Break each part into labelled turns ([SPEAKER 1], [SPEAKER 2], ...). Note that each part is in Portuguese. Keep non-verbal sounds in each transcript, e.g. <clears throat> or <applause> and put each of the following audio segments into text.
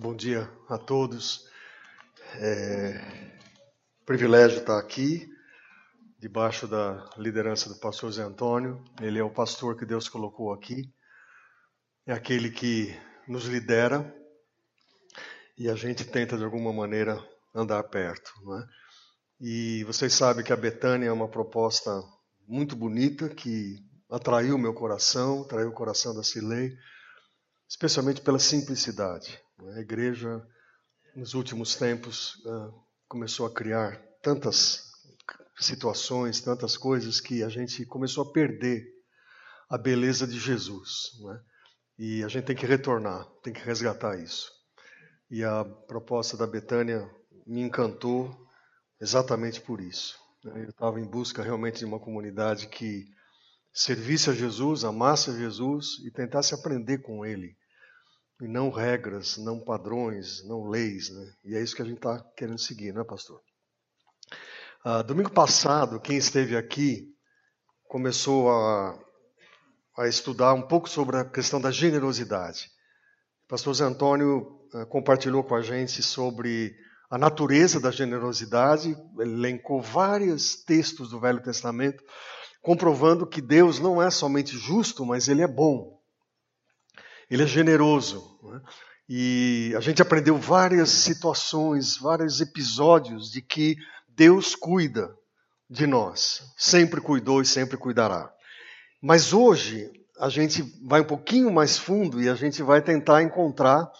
[SPEAKER 1] Bom dia a todos. É privilégio estar aqui, debaixo da liderança do pastor Zé Antônio. Ele é o pastor que Deus colocou aqui, é aquele que nos lidera e a gente tenta de alguma maneira andar perto. Não é? E vocês sabem que a Betânia é uma proposta muito bonita que atraiu meu coração, atraiu o coração da Cilei, especialmente pela simplicidade. A igreja, nos últimos tempos, ah, começou a criar tantas situações, tantas coisas, que a gente começou a perder a beleza de Jesus. Né? E a gente tem que retornar, tem que resgatar isso. E a proposta da Betânia me encantou exatamente por isso. Né? Eu estava em busca realmente de uma comunidade que servisse a Jesus, amasse a Jesus e tentasse aprender com Ele e não regras, não padrões, não leis, né? E é isso que a gente está querendo seguir, não é, pastor? Ah, domingo passado, quem esteve aqui começou a, a estudar um pouco sobre a questão da generosidade. Pastor Zé Antônio ah, compartilhou com a gente sobre a natureza da generosidade, ele elencou vários textos do Velho Testamento, comprovando que Deus não é somente justo, mas ele é bom. Ele é generoso. Né? E a gente aprendeu várias situações, vários episódios de que Deus cuida de nós. Sempre cuidou e sempre cuidará. Mas hoje a gente vai um pouquinho mais fundo e a gente vai tentar encontrar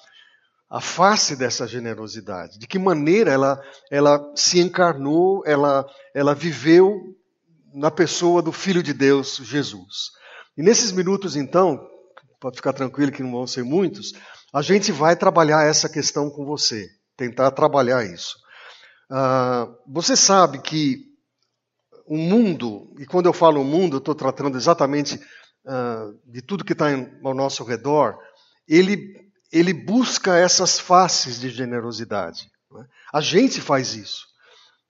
[SPEAKER 1] a face dessa generosidade. De que maneira ela, ela se encarnou, ela, ela viveu na pessoa do Filho de Deus, Jesus. E nesses minutos, então, pode ficar tranquilo que não vão ser muitos, a gente vai trabalhar essa questão com você, tentar trabalhar isso. Uh, você sabe que o mundo, e quando eu falo mundo, eu estou tratando exatamente uh, de tudo que está ao nosso redor, ele, ele busca essas faces de generosidade. Né? A gente faz isso.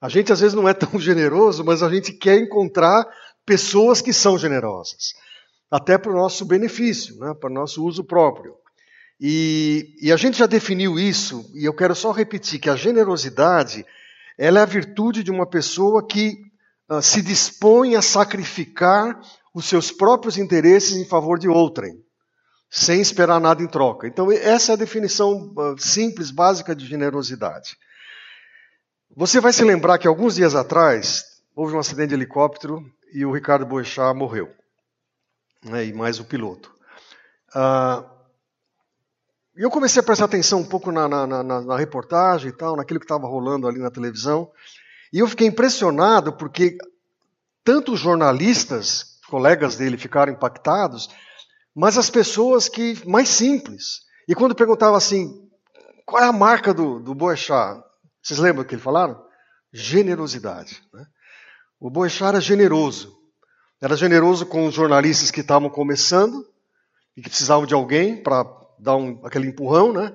[SPEAKER 1] A gente às vezes não é tão <laughs> generoso, mas a gente quer encontrar pessoas que são generosas até para o nosso benefício, né, para o nosso uso próprio. E, e, a gente já definiu isso, e eu quero só repetir que a generosidade ela é a virtude de uma pessoa que uh, se dispõe a sacrificar os seus próprios interesses em favor de outrem, sem esperar nada em troca. Então, essa é a definição uh, simples, básica de generosidade. Você vai se lembrar que alguns dias atrás houve um acidente de helicóptero e o Ricardo Boechat morreu né, e mais o piloto. Ah, eu comecei a prestar atenção um pouco na, na, na, na reportagem e tal, naquilo que estava rolando ali na televisão, e eu fiquei impressionado porque tanto os jornalistas, colegas dele, ficaram impactados, mas as pessoas que mais simples. E quando perguntava assim, qual é a marca do, do Boechat? Vocês lembram o que ele falaram? Generosidade. Né? O Boechat era generoso. Era generoso com os jornalistas que estavam começando e que precisavam de alguém para dar um, aquele empurrão, né?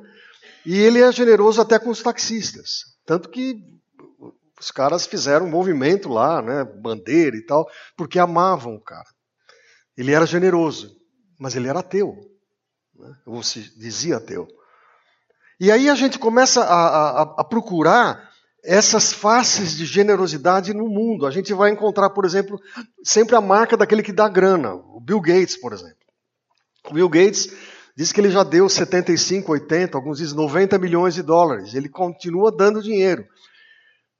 [SPEAKER 1] E ele é generoso até com os taxistas. Tanto que os caras fizeram um movimento lá, né? Bandeira e tal, porque amavam o cara. Ele era generoso, mas ele era ateu. Né? Ou se dizia ateu. E aí a gente começa a, a, a procurar essas faces de generosidade no mundo. A gente vai encontrar, por exemplo, sempre a marca daquele que dá grana, o Bill Gates, por exemplo. O Bill Gates diz que ele já deu 75, 80, alguns dizem 90 milhões de dólares. Ele continua dando dinheiro.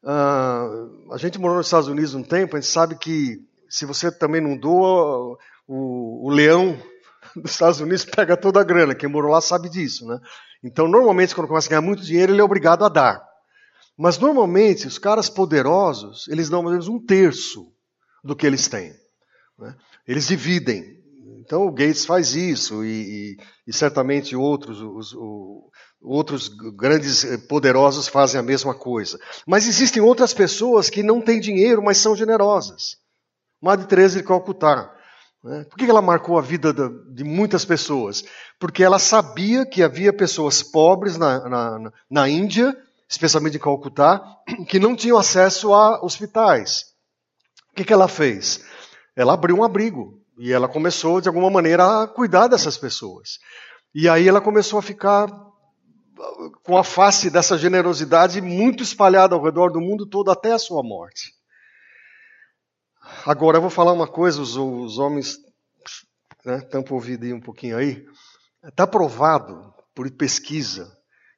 [SPEAKER 1] Uh, a gente morou nos Estados Unidos um tempo, a gente sabe que se você também não doa, o, o leão dos Estados Unidos pega toda a grana. Quem morou lá sabe disso, né? Então, normalmente, quando começa a ganhar muito dinheiro, ele é obrigado a dar. Mas normalmente os caras poderosos, eles dão mais ou menos um terço do que eles têm. Né? Eles dividem. Então o Gates faz isso e, e, e certamente outros, os, os, outros grandes eh, poderosos fazem a mesma coisa. Mas existem outras pessoas que não têm dinheiro, mas são generosas. Madre Teresa de Calcutá. Né? Por que ela marcou a vida de muitas pessoas? Porque ela sabia que havia pessoas pobres na, na, na Índia especialmente em Calcutá, <clears throat> que não tinham acesso a hospitais. O que, que ela fez? Ela abriu um abrigo e ela começou, de alguma maneira, a cuidar dessas pessoas. E aí ela começou a ficar com a face dessa generosidade muito espalhada ao redor do mundo todo até a sua morte. Agora eu vou falar uma coisa, os, os homens né, tampam o ouvido aí um pouquinho aí. Está provado por pesquisa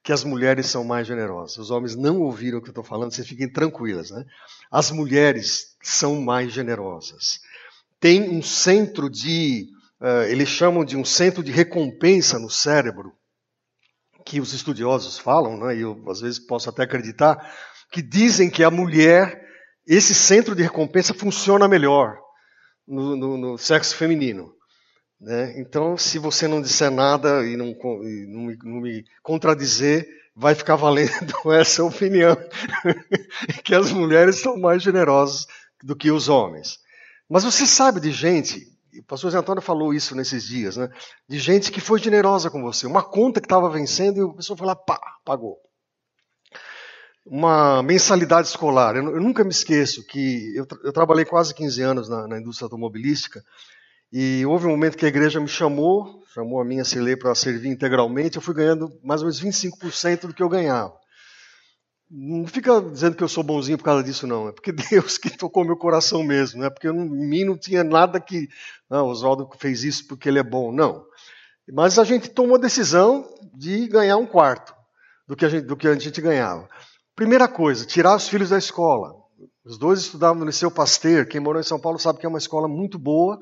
[SPEAKER 1] que as mulheres são mais generosas. Os homens não ouviram o que eu estou falando, vocês fiquem tranquilas. Né? As mulheres são mais generosas. Tem um centro de, uh, eles chamam de um centro de recompensa no cérebro, que os estudiosos falam, né, e eu às vezes posso até acreditar, que dizem que a mulher, esse centro de recompensa funciona melhor no, no, no sexo feminino. Né? Então, se você não disser nada e não, e não, me, não me contradizer, vai ficar <laughs> valendo essa opinião, <laughs> que as mulheres são mais generosas do que os homens. Mas você sabe de gente, o pastor Zé Antônio falou isso nesses dias, né? de gente que foi generosa com você. Uma conta que estava vencendo e a pessoa foi lá, pá, pagou. Uma mensalidade escolar. Eu, eu nunca me esqueço que eu, eu, trabalhei quase 15 anos na, na indústria automobilística e houve um momento que a igreja me chamou, chamou a minha Cilei para servir integralmente, eu fui ganhando mais ou menos 25% do que eu ganhava. Não fica dizendo que eu sou bonzinho por causa disso, não. É porque <laughs> Deus que tocou meu coração mesmo. Não é porque eu, em mim não tinha nada que. Não, o Oswaldo fez isso porque ele é bom. Não. Mas a gente tomou a decisão de ganhar um quarto do que a gente, do que a gente ganhava. Primeira coisa, tirar os filhos da escola. Os dois estudavam no Liceu Pasteur. Quem morou em São Paulo sabe que é uma escola muito boa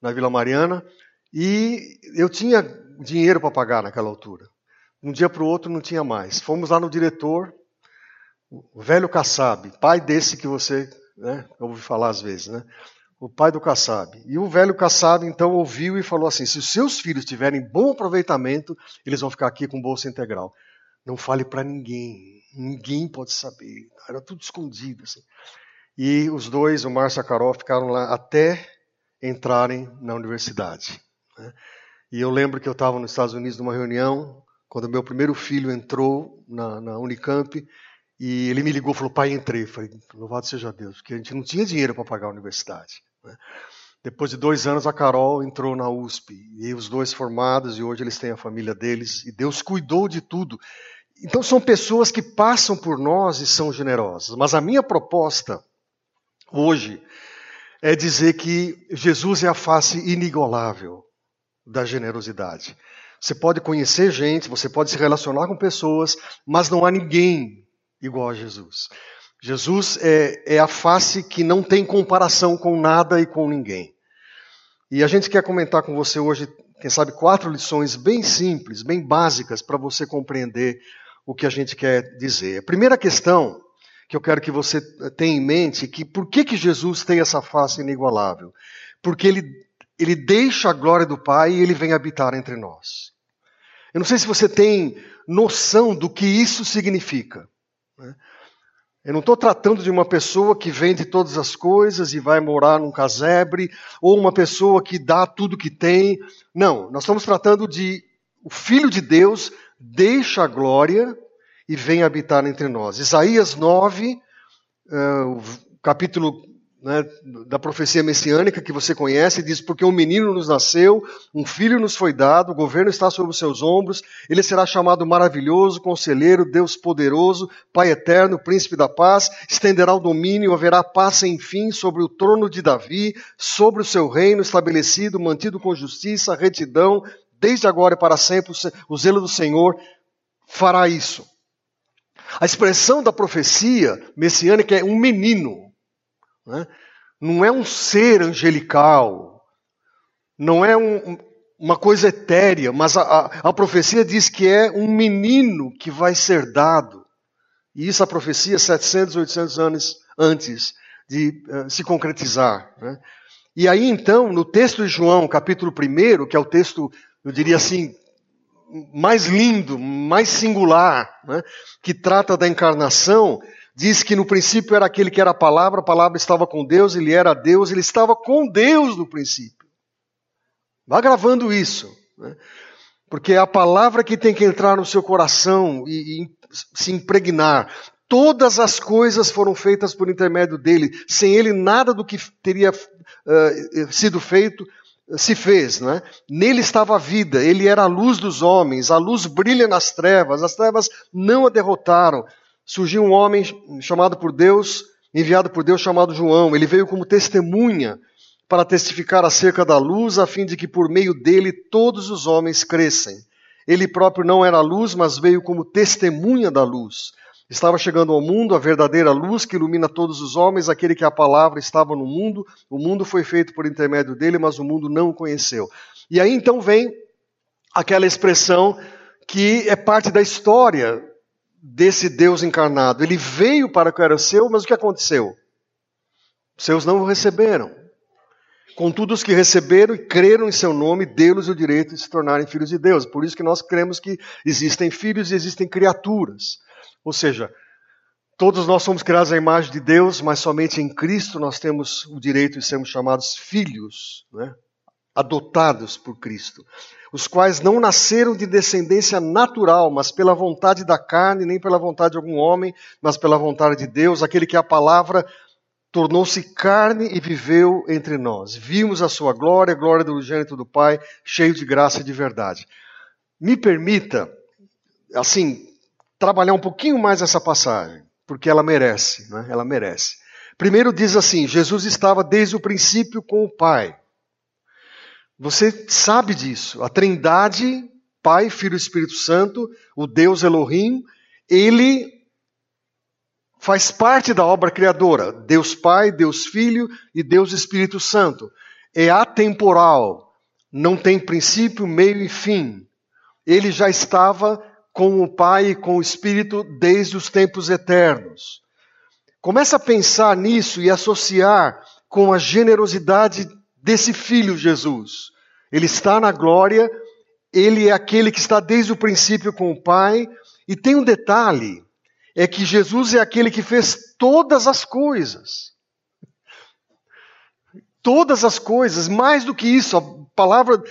[SPEAKER 1] na Vila Mariana, e eu tinha dinheiro para pagar naquela altura. Um dia para o outro não tinha mais. Fomos lá no diretor, o velho Kassab, pai desse que você né, ouve falar às vezes, né? O pai do Kassab. E o velho Kassab então ouviu e falou assim: se os seus filhos tiverem bom aproveitamento, eles vão ficar aqui com bolsa integral. Não fale para ninguém, ninguém pode saber. Era tudo escondido. Assim. E os dois, o Márcio e a Carol, ficaram lá até entrarem na universidade. Né? E eu lembro que eu estava nos Estados Unidos numa reunião, quando meu primeiro filho entrou na, na Unicamp, e ele me ligou e falou: Pai, entrei. Eu falei: Louvado seja Deus, porque a gente não tinha dinheiro para pagar a universidade. Né? Depois de dois anos, a Carol entrou na USP, e os dois formados, e hoje eles têm a família deles, e Deus cuidou de tudo. Então, são pessoas que passam por nós e são generosas. Mas a minha proposta hoje é dizer que Jesus é a face inigualável da generosidade. Você pode conhecer gente, você pode se relacionar com pessoas, mas não há ninguém igual a Jesus. Jesus é, é, a face que não tem comparação com nada e com ninguém. E a gente quer comentar com você hoje, quem sabe, quatro lições bem simples, bem básicas, para você compreender o que a gente quer dizer. A primeira questão que eu quero que você tenha em mente que por que, que Jesus tem essa face inigualável? Porque ele, ele deixa a glória do Pai e ele vem habitar entre nós. Eu não sei se você tem noção do que isso significa. Né? Eu não estou tratando de uma pessoa que vende todas as coisas e vai morar num casebre, ou uma pessoa que dá tudo que tem. Não, nós estamos tratando de o Filho de Deus deixa a glória e vem habitar entre nós. Isaías 9, uh, eh, o capítulo né, da profecia messiânica que você conhece, diz: Porque um menino nos nasceu, um filho nos foi dado, o governo está sobre os seus ombros, ele será chamado maravilhoso, conselheiro, Deus poderoso, Pai eterno, príncipe da paz, estenderá o domínio, haverá paz sem fim sobre o trono de Davi, sobre o seu reino estabelecido, mantido com justiça, retidão, desde agora e para sempre, o zelo do Senhor fará isso. A expressão da profecia messiânica é um menino. Né? Não é um ser angelical. Não é um, uma coisa etérea, mas a, a, a, profecia diz que é um menino que vai ser dado. E isso a profecia 700, 800 anos antes de uh, se concretizar. Né? E aí então, no texto de João, capítulo 1, que é o texto, eu diria assim, mais lindo, mais singular, né, que trata da encarnação, diz que no princípio era aquele que era a palavra, a palavra estava com Deus, ele era Deus, ele estava com Deus no princípio. Vá gravando isso, né, porque é a palavra que tem que entrar no seu coração e, e se impregnar. Todas as coisas foram feitas por intermédio dele. Sem ele, nada do que teria uh, sido feito se fez, não é? Nele estava a vida, ele era a luz dos homens, a luz brilha nas trevas, as trevas não a derrotaram. Surgiu um homem chamado por Deus, enviado por Deus chamado João. Ele veio como testemunha para testificar acerca da luz, a fim de que por meio dele todos os homens crescem. Ele próprio não era a luz, mas veio como testemunha da luz. Estava chegando ao mundo a verdadeira luz que ilumina todos os homens, aquele que a palavra estava no mundo, o mundo foi feito por intermédio dele, mas o mundo não o conheceu. E aí então vem aquela expressão que é parte da história desse Deus encarnado. Ele veio para que era seu, mas o que aconteceu? Seus não o receberam. Contudo, os que receberam e creram em seu nome, deu-lhes o direito de se tornarem filhos de Deus. Por isso que nós cremos que existem filhos e existem criaturas. Ou seja, todos nós somos criados à imagem de Deus, mas somente em Cristo nós temos o direito de sermos chamados filhos, né? adotados por Cristo, os quais não nasceram de descendência natural, mas pela vontade da carne, nem pela vontade de algum homem, mas pela vontade de Deus, aquele que a palavra tornou-se carne e viveu entre nós. Vimos a sua glória, a glória do gênito do Pai, cheio de graça e de verdade. Me permita, assim, trabalhar um pouquinho mais essa passagem, porque ela merece, né? ela merece. Primeiro diz assim: Jesus estava desde o princípio com o Pai. Você sabe disso. A Trindade, Pai, Filho e Espírito Santo, o Deus Elohim, ele faz parte da obra criadora. Deus Pai, Deus Filho e Deus Espírito Santo. É atemporal, não tem princípio, meio e fim. Ele já estava com o Pai e com o Espírito desde os tempos eternos. Começa a pensar nisso e associar com a generosidade desse filho Jesus. Ele está na glória, ele é aquele que está desde o princípio com o Pai, e tem um detalhe: é que Jesus é aquele que fez todas as coisas. Todas as coisas, mais do que isso, a palavra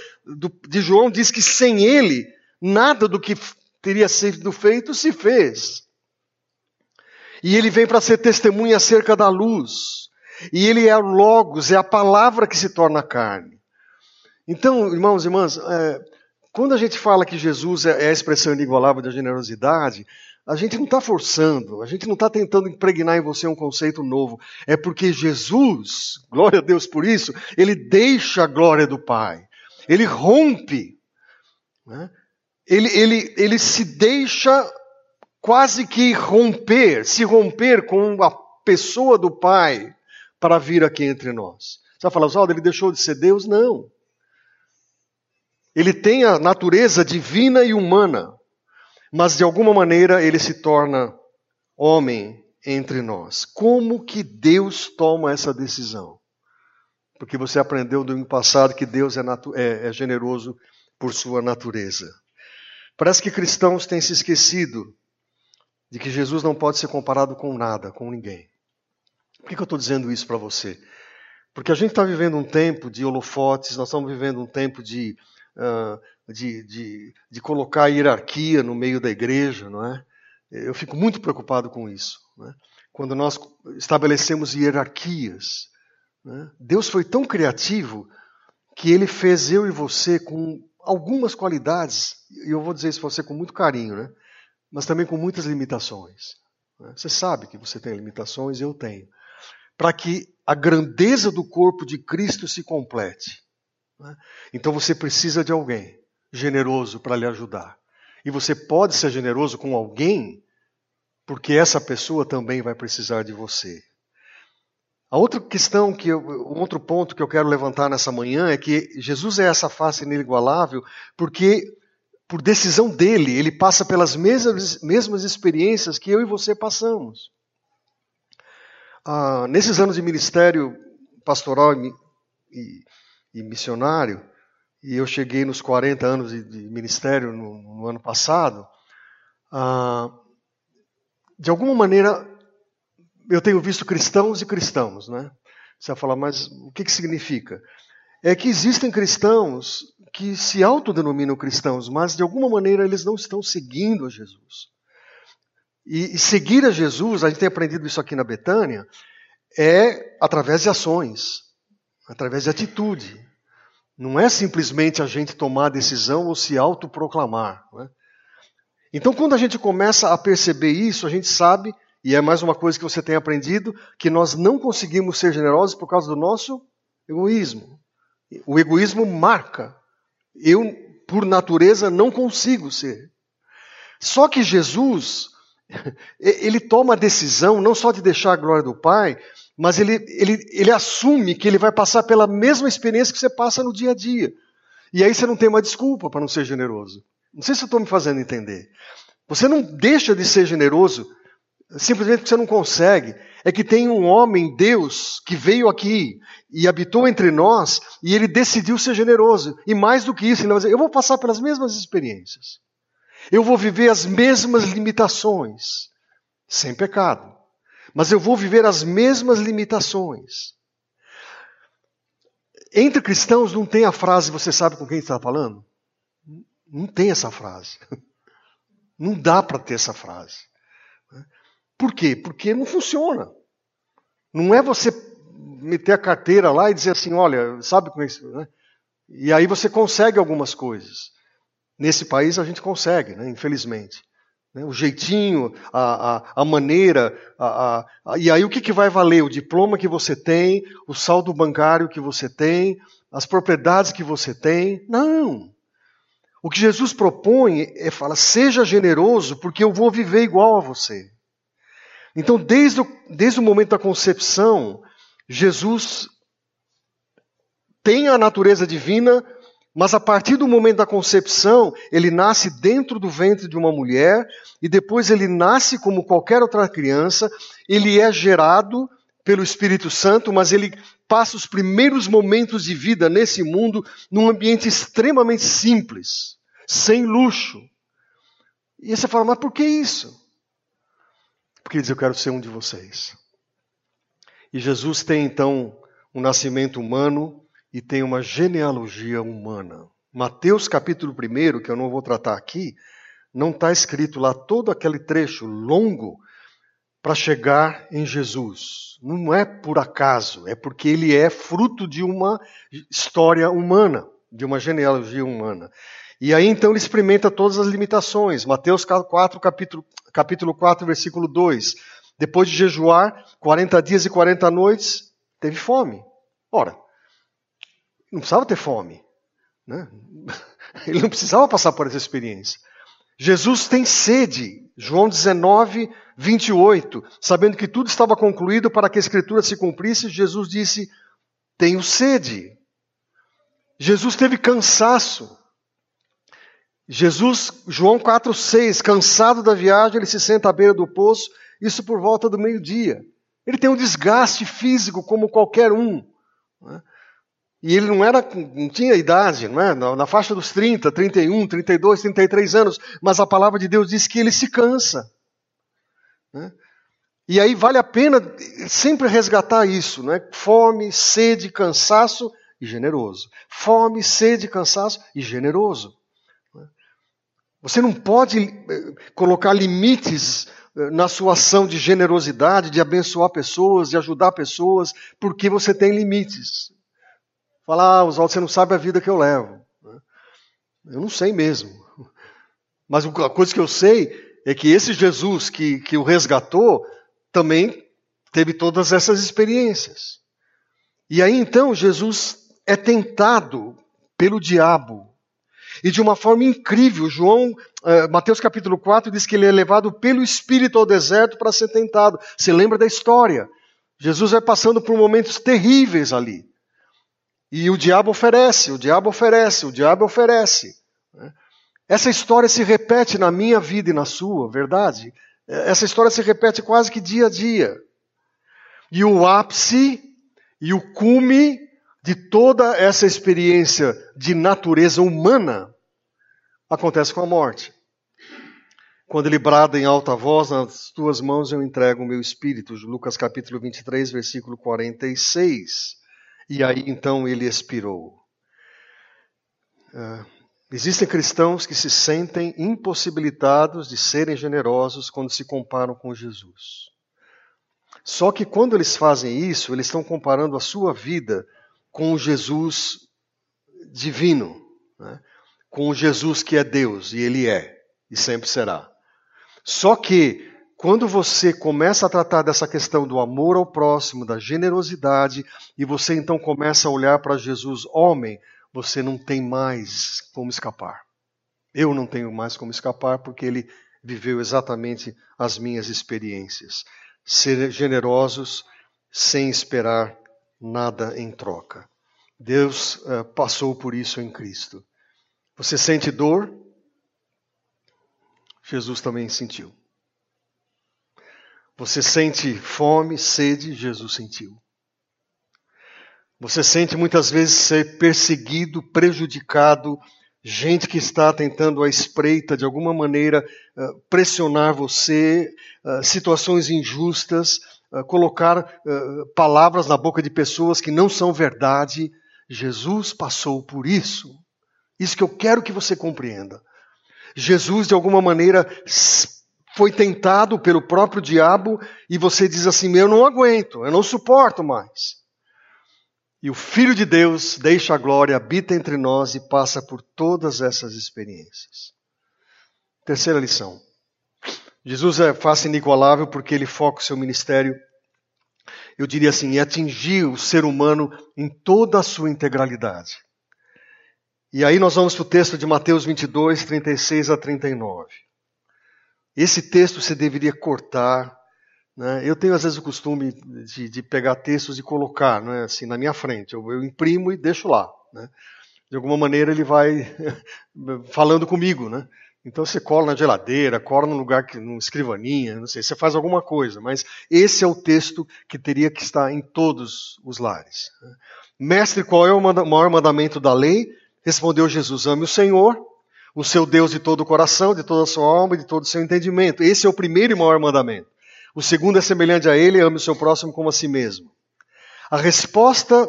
[SPEAKER 1] de João diz que sem ele, nada do que teria sido feito, se fez. E ele vem para ser testemunha acerca da luz. E ele é o Logos, é a palavra que se torna carne. Então, irmãos e irmãs, é, quando a gente fala que Jesus é, é a expressão inigualável da generosidade, a gente não está forçando, a gente não está tentando impregnar em você um conceito novo. É porque Jesus, glória a Deus por isso, ele deixa a glória do Pai. Ele rompe. Né? Ele, ele, ele se deixa quase que romper, se romper com a pessoa do Pai para vir aqui entre nós. Você vai falar, Oswaldo, ele deixou de ser Deus? Não. Ele tem a natureza divina e humana, mas de alguma maneira ele se torna homem entre nós. Como que Deus toma essa decisão? Porque você aprendeu ano passado que Deus é, é, é generoso por sua natureza. Parece que cristãos têm se esquecido de que Jesus não pode ser comparado com nada, com ninguém. Por que, eu estou dizendo isso para você? Porque a gente está vivendo um tempo de holofotes, nós estamos vivendo um tempo de, uh, de, de, de, colocar hierarquia no meio da igreja, não é? Eu fico muito preocupado com isso. É? Quando nós estabelecemos hierarquias. É? Deus foi tão criativo que ele fez eu e você com algumas qualidades, e eu vou dizer isso para você com muito carinho, né? mas também com muitas limitações. Né? Você sabe que você tem limitações, eu tenho. Para que a grandeza do corpo de Cristo se complete. Né? Então você precisa de alguém generoso para lhe ajudar. E você pode ser generoso com alguém, porque essa pessoa também vai precisar de você. A outra questão, que eu, um outro ponto que eu quero levantar nessa manhã é que Jesus é essa face inigualável porque, por decisão dele, ele passa pelas mesmas, mesmas experiências que eu e você passamos. Ah, nesses anos de ministério pastoral e, e, e, missionário, e eu cheguei nos 40 anos de, de ministério no, no, ano passado, ah, de alguma maneira eu tenho visto cristãos e cristãos, né? Você vai falar, mas o que, que significa? É que existem cristãos que se autodenominam cristãos, mas de alguma maneira eles não estão seguindo a Jesus. E, e seguir a Jesus, a gente tem aprendido isso aqui na Betânia, é através de ações, através de atitude. Não é simplesmente a gente tomar a decisão ou se autoproclamar. Né? Então, quando a gente começa a perceber isso, a gente sabe, e é mais uma coisa que você tem aprendido, que nós não conseguimos ser generosos por causa do nosso egoísmo. O egoísmo marca. Eu, por natureza, não consigo ser. Só que Jesus, <laughs> ele toma a decisão não só de deixar a glória do Pai, mas ele, ele, ele assume que ele vai passar pela mesma experiência que você passa no dia a dia. E aí você não tem uma desculpa para não ser generoso. Não sei se eu estou me fazendo entender. Você não deixa de ser generoso simplesmente você não consegue. É que tem um homem, Deus, que veio aqui e habitou entre nós e ele decidiu ser generoso. E mais do que isso, ele vai dizer: eu vou passar pelas mesmas experiências. Eu vou viver as mesmas limitações, sem pecado. Mas eu vou viver as mesmas limitações. Entre cristãos não tem a frase, você sabe com quem está falando? Não tem essa frase. <laughs> Não dá para ter essa frase. Por quê? Porque não funciona. Não é você meter a carteira lá e dizer assim, olha, sabe como é isso? Né? E aí você consegue algumas coisas. Nesse país a gente consegue, né, infelizmente. Né, o jeitinho, a, a, a maneira, a, e aí o que, que vai valer? O diploma que você tem, o saldo bancário que você tem, as propriedades que você tem? Não. O que Jesus propõe é falar: seja generoso, porque eu vou viver igual a você. Então, desde o, desde o momento da concepção, Jesus tem a natureza divina mas a partir do momento da concepção, ele nasce dentro do ventre de uma mulher e depois ele nasce como qualquer outra criança, ele é gerado pelo Espírito Santo, mas ele passa os primeiros momentos de vida nesse mundo num ambiente extremamente simples, sem luxo. E você fala, mas por que isso? Porque diz: Eu quero ser um de vocês. E Jesus tem então um nascimento humano, e tem uma genealogia humana. Mateus capítulo 1, que eu não vou tratar aqui, não está escrito lá todo aquele trecho longo para chegar em Jesus. Não é por acaso, é porque ele é fruto de uma história humana, de uma genealogia humana. E aí então ele experimenta todas as limitações. Mateus 4, capítulo, capítulo 4, versículo 2. Depois de jejuar 40 dias e 40 noites, teve fome. Ora, não precisava ter fome. Né? <laughs> Ele não precisava passar por essa experiência. Jesus tem sede, João 19, 28. Sabendo que tudo estava concluído para que a Escritura se cumprisse, Jesus disse: Tenho sede. Jesus teve cansaço. Jesus, João 4,6, cansado da viagem, ele se senta à beira do poço, isso por volta do meio-dia. Ele tem um desgaste físico como qualquer um. Né? E ele não era, não tinha idade, não é? na, faixa dos 30, 31, 32, 33 anos, mas a palavra de Deus diz que ele se cansa. Né? E aí vale a pena sempre resgatar isso, né? Fome, sede, cansaço e generoso. Fome, sede, cansaço e generoso. Né? Você não pode eh, colocar limites eh, na sua ação de generosidade, de abençoar pessoas, de ajudar pessoas, porque você tem limites. Falar, ah, Oswaldo, você não sabe a vida que eu levo. Eu não sei mesmo. <laughs> Mas a coisa que eu sei é que esse Jesus que, que o resgatou também teve todas essas experiências. E aí então Jesus é tentado pelo diabo. E de uma forma incrível, João, uh, Mateus capítulo 4 diz que ele é levado pelo Espírito ao deserto para ser tentado. Você lembra da história? Jesus vai passando por momentos terríveis ali. E o diabo oferece, o diabo oferece, o diabo oferece. Né? Essa história se repete na minha vida e na sua, verdade? Essa história se repete quase que dia a dia. E o ápice e o cume de toda essa experiência de natureza humana acontece com a morte. Quando ele brada em alta voz, nas tuas mãos eu entrego o meu espírito. Lucas capítulo 23, versículo 46. E aí então ele expirou. Uh, existem cristãos que se sentem impossibilitados de serem generosos quando se comparam com Jesus. Só que quando eles fazem isso, eles estão comparando a sua vida com o Jesus divino, né? com o Jesus que é Deus, e Ele é, e sempre será. Só que, quando você começa a tratar dessa questão do amor ao próximo, da generosidade, e você então começa a olhar para Jesus homem, você não tem mais como escapar. Eu não tenho mais como escapar porque ele viveu exatamente as minhas experiências. Ser generosos sem esperar nada em troca. Deus uh, passou por isso em Cristo. Você sente dor? Jesus também sentiu. Você sente fome, sede? Jesus sentiu. Você sente muitas vezes ser perseguido, prejudicado, gente que está tentando à espreita, de alguma maneira, eh, pressionar você, eh, situações injustas, eh, colocar palavras na boca de pessoas que não são verdade. Jesus passou por isso. Isso que eu quero que você compreenda. Jesus, de alguma maneira, foi tentado pelo próprio diabo e você diz assim: Eu não aguento, eu não suporto mais. E o Filho de Deus deixa a glória, habita entre nós e passa por todas essas experiências. Terceira lição. Jesus é face inigualável porque ele foca o seu ministério, eu diria assim, em atingir o ser humano em toda a sua integralidade. E aí nós vamos para o texto de Mateus 22, 36 a 39. Esse texto você deveria cortar, né? Eu tenho às vezes o costume de, de pegar textos e colocar né, assim, na minha frente. Eu, eu imprimo e deixo lá. Né? De alguma maneira ele vai <laughs> falando comigo. Né? Então você cola na geladeira, cola num lugar, que, numa escrivaninha, não sei, você faz alguma coisa. Mas esse é o texto que teria que estar em todos os lares. Né? Mestre, qual é o maior mandamento da lei? Respondeu Jesus: Ame o Senhor, o seu Deus de todo o coração, de toda a sua alma e de todo o seu entendimento. Esse é o primeiro e maior mandamento. O segundo é semelhante a ele, ame o seu próximo como a si mesmo. A resposta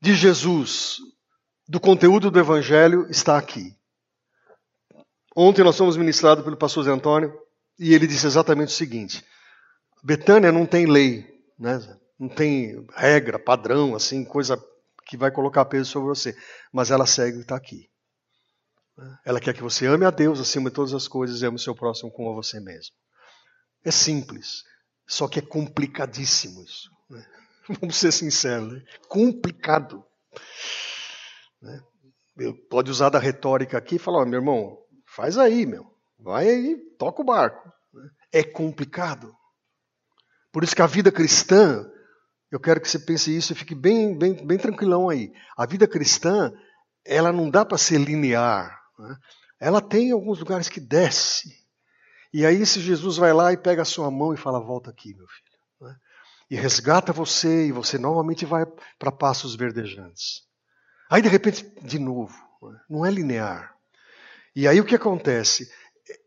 [SPEAKER 1] de Jesus do conteúdo do Evangelho está aqui. Ontem nós fomos ministrados pelo pastor Zé Antônio e ele disse exatamente o seguinte: Betânia não tem lei, né? não tem regra, padrão, assim, coisa que vai colocar peso sobre você, mas ela segue e está aqui. Ela quer que você ame a Deus acima de todas as coisas e ame o seu próximo como a você mesmo. É simples. Só que é complicadíssimo isso. Né? <laughs> Vamos ser sinceros, né? complicado. Né? Pode usar da retórica aqui e falar, oh, meu irmão, faz aí, meu. Vai aí, toca o barco. É complicado. Por isso que a vida cristã, eu quero que você pense isso e fique bem, bem, bem tranquilão aí. A vida cristã, ela não dá para ser linear. Né? Ela tem alguns lugares que desce. E aí esse Jesus vai lá e pega a sua mão e fala: Volta aqui, meu filho. Né? E resgata você, e você novamente vai para passos verdejantes. Aí de repente, de novo, né? não é linear. E aí o que acontece?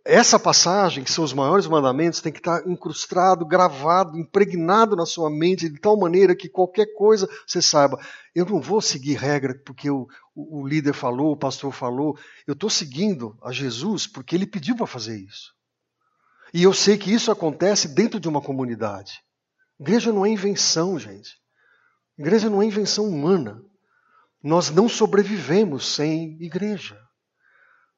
[SPEAKER 1] Essa passagem, que são os maiores mandamentos, tem que estar incrustado, gravado, impregnado na sua mente, de tal maneira que qualquer coisa você saiba. Eu não vou seguir regra porque o, o líder falou, o pastor falou. Eu estou seguindo a Jesus porque ele pediu para fazer isso. E eu sei que isso acontece dentro de uma comunidade. Igreja não é invenção, gente. Igreja não é invenção humana. Nós não sobrevivemos sem igreja.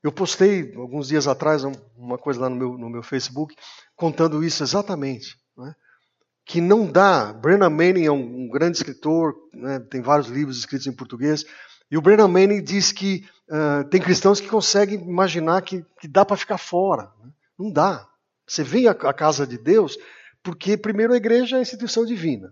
[SPEAKER 1] Eu postei alguns dias atrás uma coisa lá no meu, no meu Facebook contando isso exatamente. Né? Que não dá. Brennan Manning é um, um grande escritor, né? tem vários livros escritos em português. E o Brennan Manning diz que uh, tem cristãos que conseguem imaginar que, que dá para ficar fora. Né? Não dá. Você vem à casa de Deus porque, primeiro, a igreja é a instituição divina.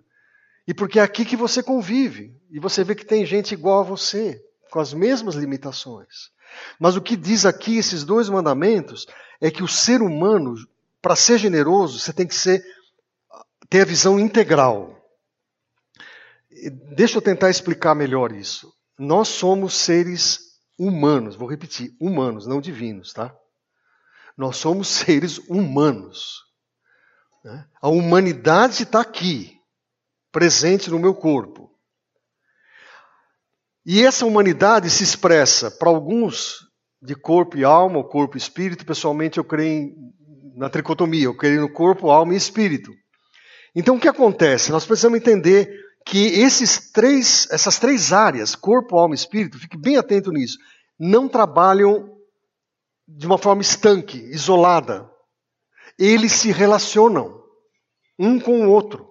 [SPEAKER 1] E porque é aqui que você convive. E você vê que tem gente igual a você, com as mesmas limitações. Mas o que diz aqui esses dois mandamentos é que o ser humano, para ser generoso, você tem que ser, ter a visão integral. Deixa eu tentar explicar melhor isso. Nós somos seres humanos, vou repetir, humanos, não divinos, tá? Nós somos seres humanos. Né? A humanidade está aqui, presente no meu corpo. E essa humanidade se expressa para alguns de corpo e alma, corpo e espírito. Pessoalmente, eu creio na tricotomia, eu creio no corpo, alma e espírito. Então, o que acontece? Nós precisamos entender que esses três, essas três áreas, corpo, alma e espírito, fique bem atento nisso, não trabalham de uma forma estanque, isolada. Eles se relacionam um com o outro.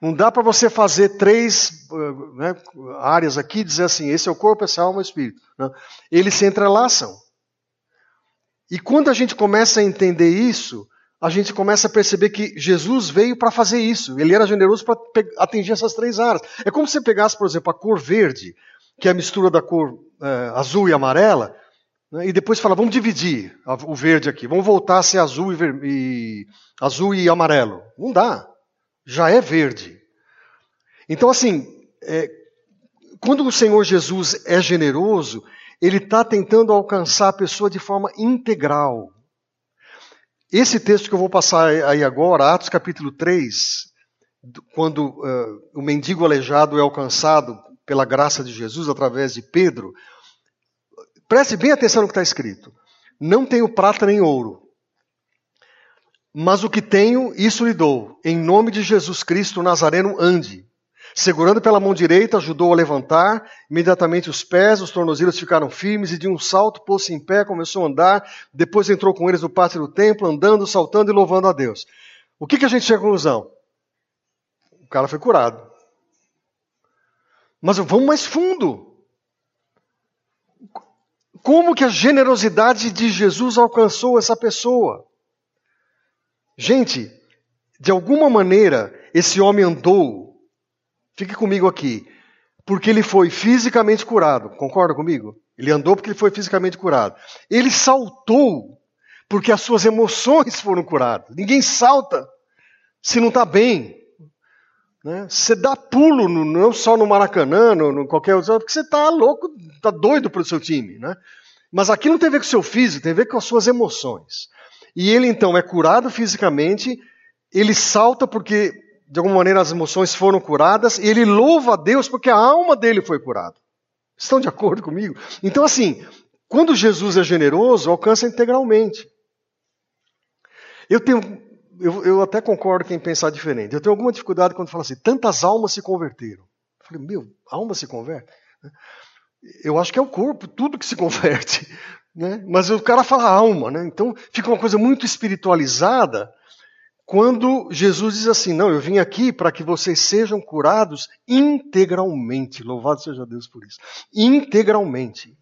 [SPEAKER 1] Não dá para você fazer três né, áreas aqui e dizer assim: esse é o corpo, essa é a alma e o espírito. Não. Eles se entrelaçam. E quando a gente começa a entender isso, a gente começa a perceber que Jesus veio para fazer isso. Ele era generoso para atingir essas três áreas. É como se você pegasse, por exemplo, a cor verde, que é a mistura da cor é, azul e amarela, né, e depois fala, vamos dividir o verde aqui, vamos voltar a ser azul e, e, azul e amarelo. Não dá. Já é verde. Então, assim, é, quando o Senhor Jesus é generoso, ele está tentando alcançar a pessoa de forma integral. Esse texto que eu vou passar aí agora, Atos capítulo 3, quando uh, o mendigo aleijado é alcançado pela graça de Jesus através de Pedro, preste bem atenção no que está escrito. Não tenho prata nem ouro, mas o que tenho, isso lhe dou. Em nome de Jesus Cristo Nazareno, ande. Segurando pela mão direita, ajudou a levantar. Imediatamente os pés, os tornozelos ficaram firmes e de um salto pôs-se em pé, começou a andar. Depois entrou com eles no pátio do templo, andando, saltando e louvando a Deus. O que, que a gente chega à conclusão? O cara foi curado. Mas vamos mais fundo. Como que a generosidade de Jesus alcançou essa pessoa? Gente, de alguma maneira, esse homem andou Fique comigo aqui. Porque ele foi fisicamente curado. Concorda comigo? Ele andou porque ele foi fisicamente curado. Ele saltou porque as suas emoções foram curadas. Ninguém salta se não está bem. Né? Você dá pulo, no, não só no Maracanã, no, no qualquer outro, porque você está louco, está doido para o seu time. Né? Mas aqui não tem a ver com o seu físico, tem a ver com as suas emoções. E ele então é curado fisicamente, ele salta porque de alguma maneira as emoções foram curadas, e ele louva a Deus porque a alma dele foi curada. Estão de acordo comigo? Então, assim, quando Jesus é generoso, alcança integralmente. Eu tenho, eu, eu até concordo quem pensar diferente. Eu tenho alguma dificuldade quando fala assim, tantas almas se converteram. Eu falei, meu, alma se converte? Eu acho que é o corpo, tudo que se <laughs> converte. Né? Mas o cara fala alma, né? então fica uma coisa muito espiritualizada quando Jesus diz assim: Não, eu vim aqui para que vocês sejam curados integralmente. Louvado seja Deus por isso. Integralmente.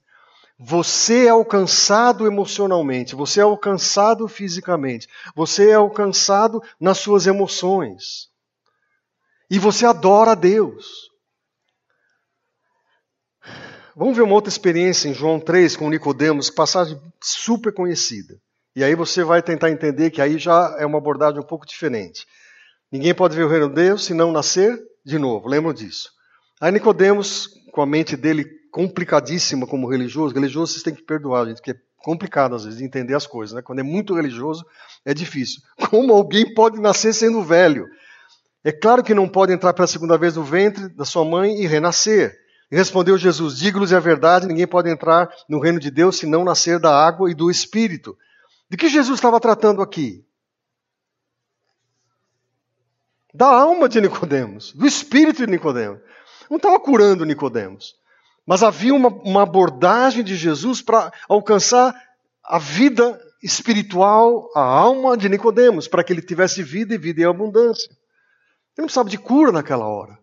[SPEAKER 1] Você é alcançado emocionalmente, você é alcançado fisicamente, você é alcançado nas suas emoções. E você adora a Deus. Vamos ver uma outra experiência em João 3 com Nicodemos, passagem super conhecida. E aí você vai tentar entender que aí já é uma abordagem um pouco diferente. Ninguém pode ver o reino de Deus se não nascer de novo. Lembram disso? Aí Nicodemos, com a mente dele complicadíssima como religioso, religioso vocês têm que perdoar, gente, que é complicado às vezes de entender as coisas, né? Quando é muito religioso, é difícil. <laughs> Como alguém pode nascer sendo velho? É claro que não pode entrar pela segunda vez no ventre da sua mãe e renascer. Respondeu Jesus: Digo-lhes a verdade, ninguém pode entrar no reino de Deus se não nascer da água e do espírito. De que Jesus estava tratando aqui? Da alma de Nicodemos, do espírito de Nicodemos. Não estava curando Nicodemos, mas havia uma, uma abordagem de Jesus para alcançar a vida espiritual, a alma de Nicodemos, para que ele tivesse vida e vida em abundância. Ele não precisava de cura naquela hora.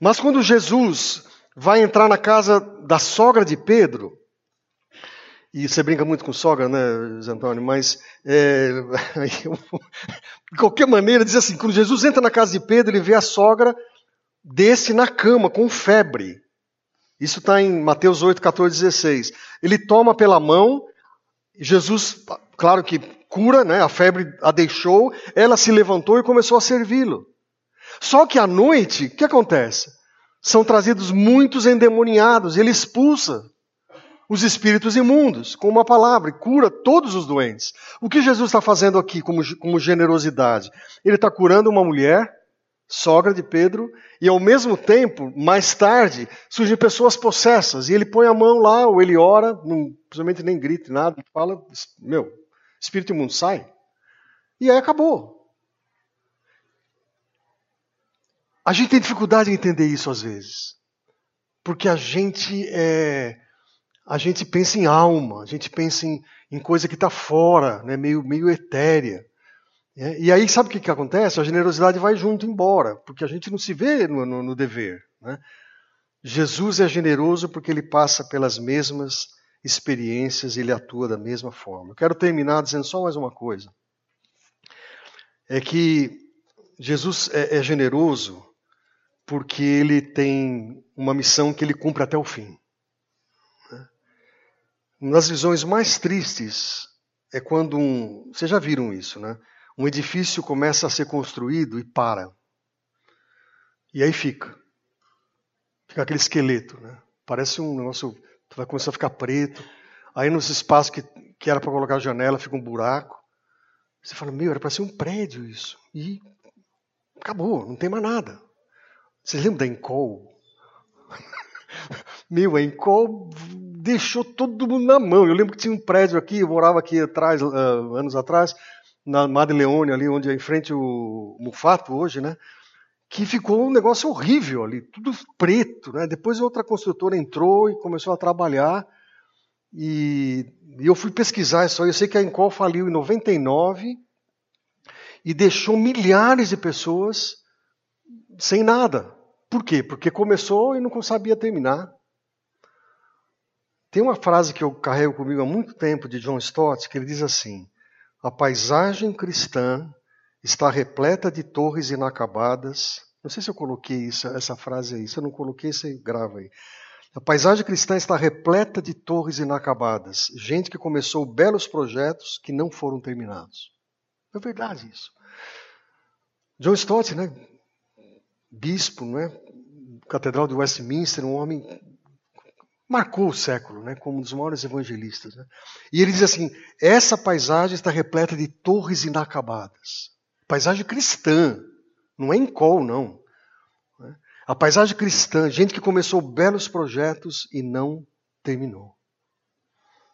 [SPEAKER 1] Mas quando Jesus vai entrar na casa da sogra de Pedro, e você brinca muito com sogra, né, Zé Antônio? Mas, é, <laughs> de qualquer maneira, diz assim: quando Jesus entra na casa de Pedro, ele vê a sogra desce na cama com febre. Isso está em Mateus 8, 14, 16. Ele toma pela mão, Jesus, claro que cura, né, a febre a deixou, ela se levantou e começou a servi-lo. Só que à noite, o que acontece? São trazidos muitos endemoniados, ele expulsa os espíritos imundos com uma palavra e cura todos os doentes. O que Jesus está fazendo aqui como, como generosidade? Ele está curando uma mulher, sogra de Pedro, e ao mesmo tempo, mais tarde, surgem pessoas possessas, e ele põe a mão lá, ou ele ora, não, principalmente nem grita nada, fala, meu, espírito imundo sai. E aí acabou. A gente tem dificuldade em entender isso às vezes. Porque a gente é, a gente pensa em alma, a gente pensa em, em coisa que está fora, né, meio, meio etérea. É, e aí sabe o que, que acontece? A generosidade vai junto embora, porque a gente não se vê no, no, no dever. Né? Jesus é generoso porque ele passa pelas mesmas experiências, ele atua da mesma forma. Eu quero terminar dizendo só mais uma coisa. É que Jesus é, é generoso porque ele tem uma missão que ele cumpre até o fim. Uma das visões mais tristes é quando um. Vocês já viram isso, né? Um edifício começa a ser construído e para. E aí fica. Fica aquele esqueleto, né? Parece um negócio. Vai começar a ficar preto. Aí nos espaços que, que era para colocar janela fica um buraco. Você fala, meu, era para ser um prédio isso. E acabou, não tem mais nada. Vocês lembram da Encol? <laughs> meu, a Encol deixou todo mundo na mão. Eu lembro que tinha um prédio aqui, eu morava aqui atrás, uh, anos atrás, na Madre Leone, ali onde é em frente o Mufato hoje, né? Que ficou um negócio horrível ali, tudo preto, né? Depois outra construtora entrou e começou a trabalhar e, e eu fui pesquisar isso aí. Eu sei que a Encol faliu em 99 e deixou milhares de pessoas sem nada. Por quê? Porque começou e não sabia terminar. Tem uma frase que eu carrego comigo há muito tempo de John Stott que ele diz assim: a paisagem cristã está repleta de torres inacabadas. Não sei se eu coloquei isso, essa frase aí. Se eu não coloquei, você grava aí. A paisagem cristã está repleta de torres inacabadas. Gente que começou belos projetos que não foram terminados. É verdade isso. John Stott, né? Bispo, não é? Catedral de Westminster, um homem marcou o século, né, como um dos maiores evangelistas. Né? E ele diz assim: essa paisagem está repleta de torres inacabadas. Paisagem cristã, não é em col, não. Né? A paisagem cristã, gente que começou belos projetos e não terminou.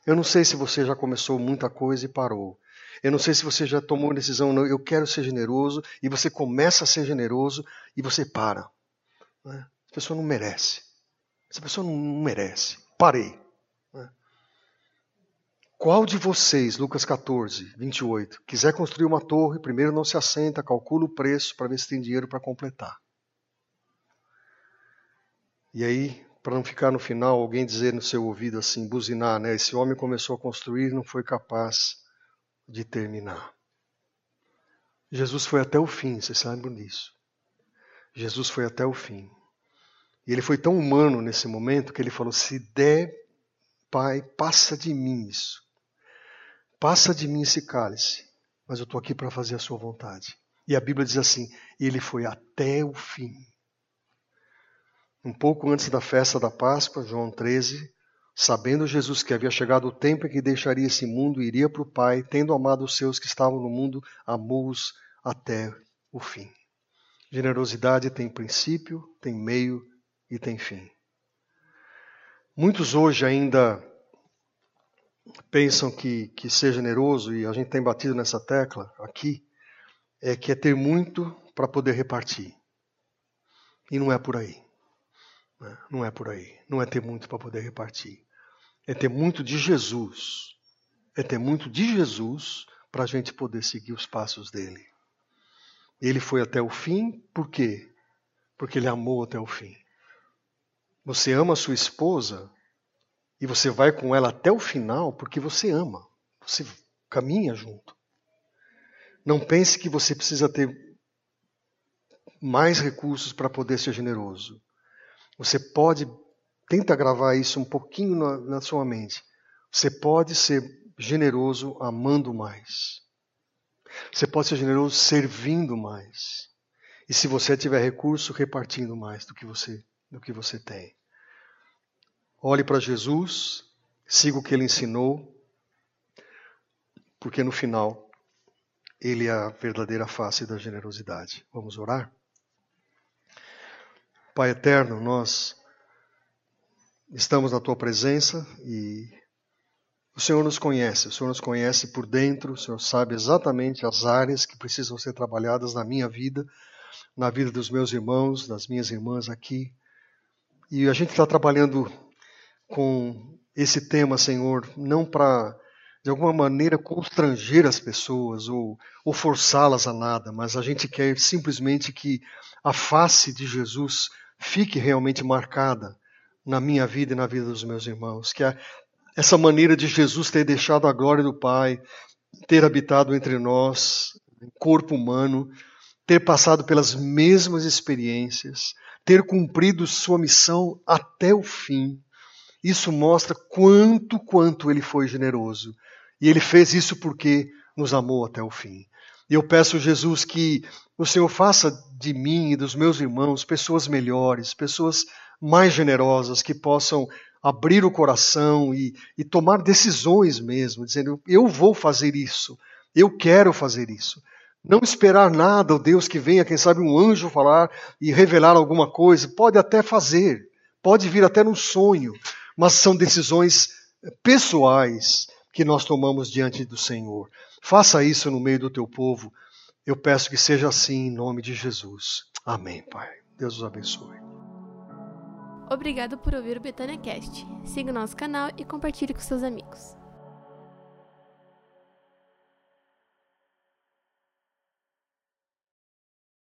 [SPEAKER 1] Eu não sei se você já começou muita coisa e parou. Eu não sei se você já tomou a decisão, não, eu quero ser generoso, e você começa a ser generoso e você para. Né? A pessoa não merece. Essa pessoa não merece. Parei. Né? Qual de vocês, Lucas 14, 28, quiser construir uma torre, primeiro não se assenta, calcula o preço para ver se tem dinheiro para completar. E aí, para não ficar no final alguém dizer no seu ouvido assim, buzinar, né? Esse homem começou a construir não foi capaz de terminar. Jesus foi até o fim, vocês sabem disso. Jesus foi até o fim. E ele foi tão humano nesse momento que ele falou: Se der, Pai, passa de mim isso. Passa de mim esse cálice, mas eu estou aqui para fazer a sua vontade. E a Bíblia diz assim: Ele foi até o fim. Um pouco antes da festa da Páscoa, João 13, sabendo Jesus que havia chegado o tempo em que deixaria esse mundo e iria para o Pai, tendo amado os seus que estavam no mundo, amou-os até o fim. Generosidade tem princípio, tem meio e tem fim. Muitos hoje ainda pensam que, que ser generoso, e a gente tem batido nessa tecla aqui, é que é ter muito para poder repartir. E não é por aí. Né? Não é por aí. Não é ter muito para poder repartir. É ter muito de Jesus. É ter muito de Jesus para a gente poder seguir os passos dele. Ele foi até o fim, por quê? Porque ele amou até o fim. Você ama a sua esposa e você vai com ela até o final porque você ama. Você caminha junto. Não pense que você precisa ter mais recursos para poder ser generoso. Você pode, tenta gravar isso um pouquinho na, na sua mente. Você pode ser generoso amando mais. Você pode ser generoso servindo mais. E se você tiver recurso, repartindo mais do que você do que você tem. Olhe para Jesus, siga o que ele ensinou, porque no final ele é a verdadeira face da generosidade. Vamos orar? Pai eterno, nós estamos na tua presença e o Senhor nos conhece, o Senhor nos conhece por dentro, o Senhor sabe exatamente as áreas que precisam ser trabalhadas na minha vida, na vida dos meus irmãos, das minhas irmãs aqui. E a gente está trabalhando com esse tema, Senhor, não para de alguma maneira constranger as pessoas ou, ou forçá-las a nada, mas a gente quer simplesmente que a face de Jesus fique realmente marcada na minha vida e na vida dos meus irmãos. Que a, essa maneira de Jesus ter deixado a glória do Pai, ter habitado entre nós, corpo humano, ter passado pelas mesmas experiências, ter cumprido sua missão até o fim. Isso mostra quanto, quanto ele foi generoso. E ele fez isso porque nos amou até o fim. E eu peço, Jesus, que o Senhor faça de mim e dos meus irmãos pessoas melhores, pessoas mais generosas, que possam abrir o coração e, e tomar decisões mesmo, dizendo: eu vou fazer isso, eu quero fazer isso. Não esperar nada, o Deus que venha, quem sabe um anjo falar e revelar alguma coisa, pode até fazer, pode vir até num sonho, mas são decisões pessoais que nós tomamos diante do Senhor. Faça isso no meio do teu povo. Eu peço que seja assim em nome de Jesus. Amém, Pai. Deus os abençoe.
[SPEAKER 2] Obrigado por ouvir o Betânia Cast. Siga o nosso canal e compartilhe com seus amigos.